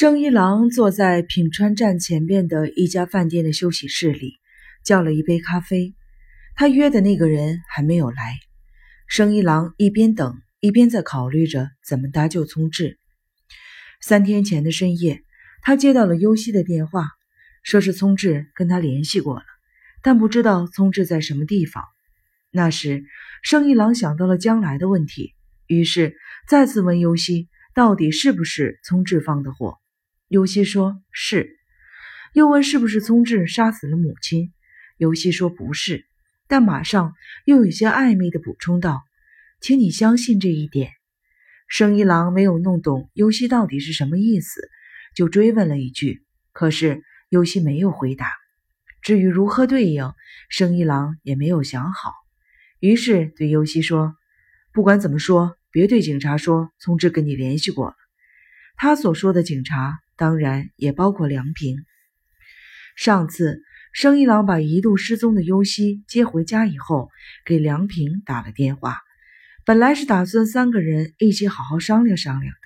生一郎坐在品川站前边的一家饭店的休息室里，叫了一杯咖啡。他约的那个人还没有来。生一郎一边等，一边在考虑着怎么搭救聪智。三天前的深夜，他接到了优希的电话，说是聪智跟他联系过了，但不知道聪智在什么地方。那时，生一郎想到了将来的问题，于是再次问优希。到底是不是聪智放的火？尤西说是，又问是不是聪智杀死了母亲？尤西说不是，但马上又有些暧昧的补充道：“请你相信这一点。”生一郎没有弄懂尤西到底是什么意思，就追问了一句，可是尤西没有回答。至于如何对应，生一郎也没有想好，于是对尤西说：“不管怎么说。”别对警察说聪智跟你联系过了。他所说的警察，当然也包括梁平。上次生一郎把一度失踪的优希接回家以后，给梁平打了电话，本来是打算三个人一起好好商量商量的，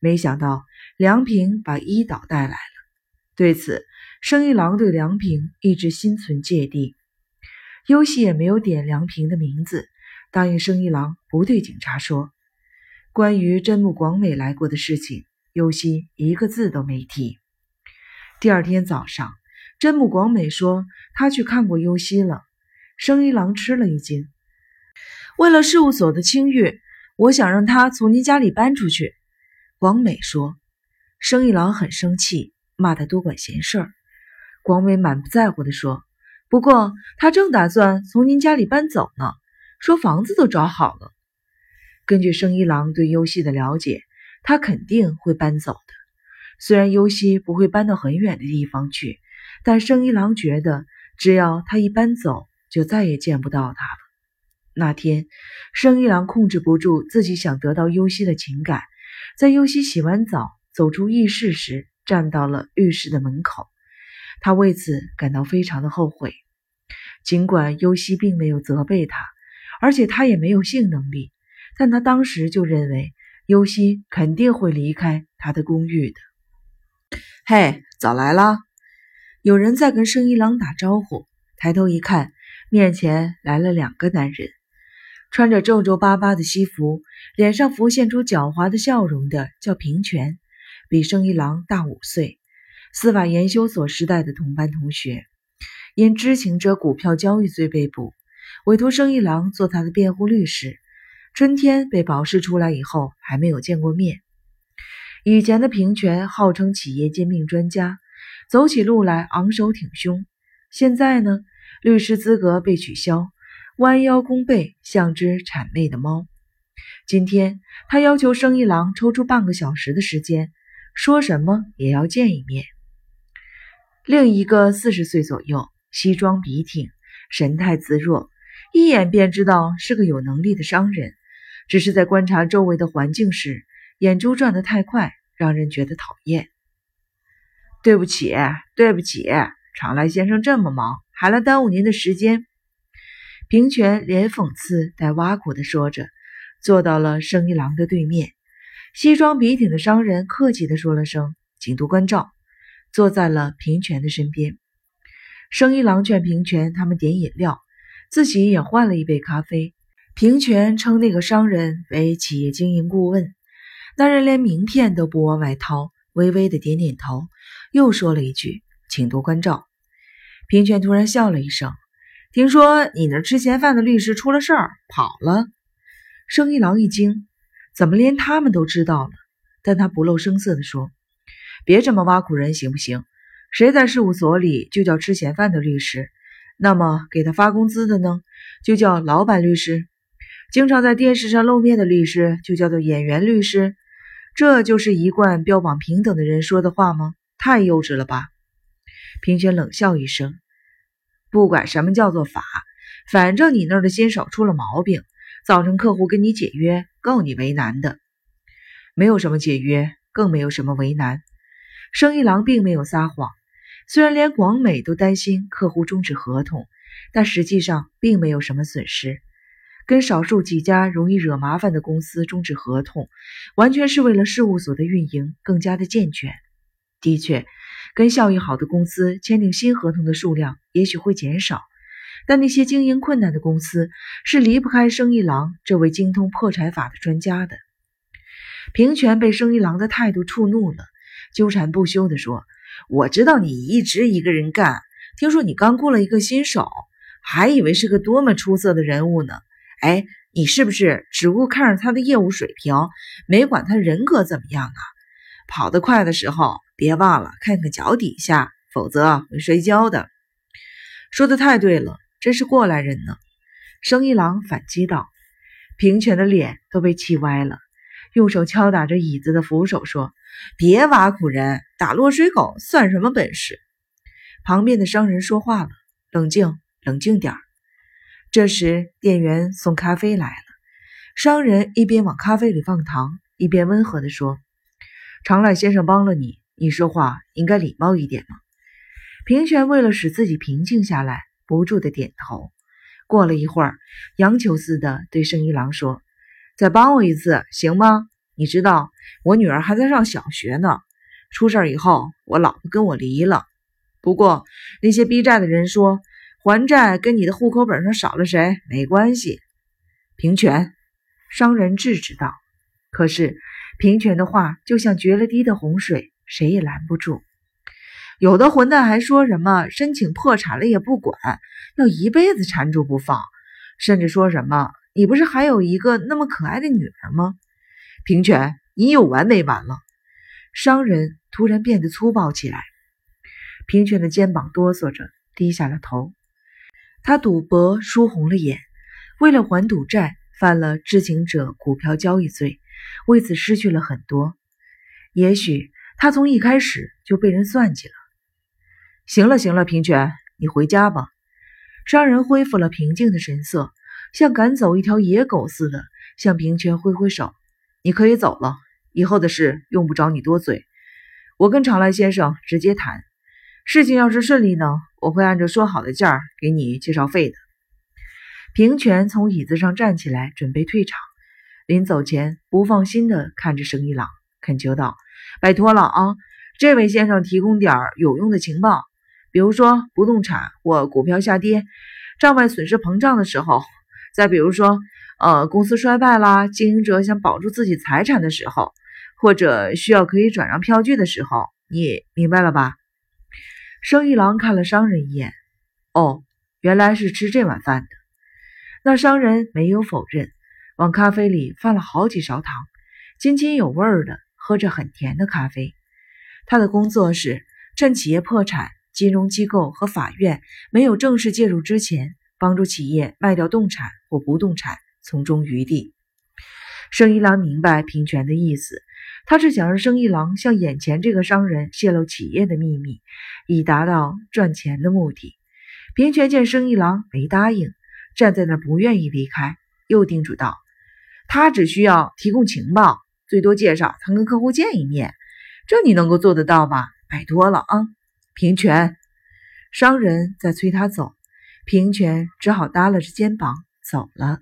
没想到梁平把一岛带来了。对此，生一郎对梁平一直心存芥蒂。优希也没有点梁平的名字。答应生一郎不对警察说，关于真木广美来过的事情，尤西一个字都没提。第二天早上，真木广美说他去看过尤西了。生一郎吃了一惊，为了事务所的清誉，我想让他从您家里搬出去。广美说，生一郎很生气，骂他多管闲事儿。广美满不在乎地说，不过他正打算从您家里搬走呢。说房子都找好了。根据生一郎对优希的了解，他肯定会搬走的。虽然优希不会搬到很远的地方去，但生一郎觉得，只要他一搬走，就再也见不到他了。那天，生一郎控制不住自己想得到优希的情感，在优希洗完澡走出浴室时，站到了浴室的门口。他为此感到非常的后悔，尽管优希并没有责备他。而且他也没有性能力，但他当时就认为优希肯定会离开他的公寓的。嘿，早来了！有人在跟生一郎打招呼。抬头一看，面前来了两个男人，穿着皱皱巴巴的西服，脸上浮现出狡猾的笑容的叫平泉，比生一郎大五岁，司法研修所时代的同班同学，因知情者股票交易罪被捕。委托生一郎做他的辩护律师。春天被保释出来以后，还没有见过面。以前的平泉号称企业兼并专家，走起路来昂首挺胸。现在呢，律师资格被取消，弯腰弓背，像只谄媚的猫。今天他要求生一郎抽出半个小时的时间，说什么也要见一面。另一个四十岁左右，西装笔挺，神态自若。一眼便知道是个有能力的商人，只是在观察周围的环境时，眼珠转得太快，让人觉得讨厌。对不起，对不起，常来先生这么忙，还来耽误您的时间。平泉连讽刺带挖苦的说着，坐到了生一郎的对面。西装笔挺的商人客气的说了声“请多关照”，坐在了平泉的身边。生一郎劝平泉他们点饮料。自己也换了一杯咖啡。平泉称那个商人为企业经营顾问，那人连名片都不往外掏，微微的点点头，又说了一句：“请多关照。”平泉突然笑了一声：“听说你那吃闲饭的律师出了事儿，跑了。”生一郎一惊：“怎么连他们都知道了？”但他不露声色地说：“别这么挖苦人行不行？谁在事务所里就叫吃闲饭的律师？”那么给他发工资的呢，就叫老板律师；经常在电视上露面的律师就叫做演员律师。这就是一贯标榜平等的人说的话吗？太幼稚了吧！平泉冷笑一声：“不管什么叫做法，反正你那儿的新手出了毛病，造成客户跟你解约，够你为难的。没有什么解约，更没有什么为难。生意郎并没有撒谎。”虽然连广美都担心客户终止合同，但实际上并没有什么损失。跟少数几家容易惹麻烦的公司终止合同，完全是为了事务所的运营更加的健全。的确，跟效益好的公司签订新合同的数量也许会减少，但那些经营困难的公司是离不开生意郎这位精通破产法的专家的。平泉被生意郎的态度触怒了，纠缠不休地说：“我知道你一直一个人干，听说你刚雇了一个新手，还以为是个多么出色的人物呢。哎，你是不是只顾看着他的业务水平，没管他人格怎么样啊？跑得快的时候。”别忘了看看脚底下，否则会摔跤的。说的太对了，真是过来人呢。生意郎反击道。平泉的脸都被气歪了，用手敲打着椅子的扶手，说：“别挖苦人，打落水狗算什么本事？”旁边的商人说话了：“冷静，冷静点儿。”这时，店员送咖啡来了。商人一边往咖啡里放糖，一边温和地说：“常濑先生帮了你。”你说话应该礼貌一点嘛。平泉为了使自己平静下来，不住的点头。过了一会儿，央求似的对盛一郎说：“再帮我一次，行吗？你知道我女儿还在上小学呢。出事以后，我老婆跟我离了。不过那些逼债的人说，还债跟你的户口本上少了谁没关系。”平泉，商人制止道。可是平泉的话就像决了堤的洪水。谁也拦不住。有的混蛋还说什么申请破产了也不管，要一辈子缠住不放，甚至说什么你不是还有一个那么可爱的女儿吗？平泉，你有完没完了？商人突然变得粗暴起来。平泉的肩膀哆嗦着，低下了头。他赌博输红了眼，为了还赌债，犯了知情者股票交易罪，为此失去了很多。也许。他从一开始就被人算计了。行了，行了，平泉，你回家吧。商人恢复了平静的神色，像赶走一条野狗似的向平泉挥挥手：“你可以走了，以后的事用不着你多嘴。我跟长濑先生直接谈，事情要是顺利呢，我会按照说好的价儿给你介绍费的。”平泉从椅子上站起来，准备退场。临走前，不放心地看着生意郎，恳求道。拜托了啊！这位先生提供点有用的情报，比如说不动产或股票下跌、账外损失膨胀的时候；再比如说，呃，公司衰败啦，经营者想保住自己财产的时候，或者需要可以转让票据的时候，你明白了吧？生意郎看了商人一眼，哦，原来是吃这碗饭的。那商人没有否认，往咖啡里放了好几勺糖，津津有味儿的。喝着很甜的咖啡，他的工作是趁企业破产、金融机构和法院没有正式介入之前，帮助企业卖掉动产或不动产，从中余地。生意郎明白平权的意思，他是想让生意郎向眼前这个商人泄露企业的秘密，以达到赚钱的目的。平泉见生意郎没答应，站在那不愿意离开，又叮嘱道：“他只需要提供情报。”最多介绍他跟客户见一面，这你能够做得到吧？拜托了啊！平泉，商人在催他走，平泉只好耷拉着肩膀走了。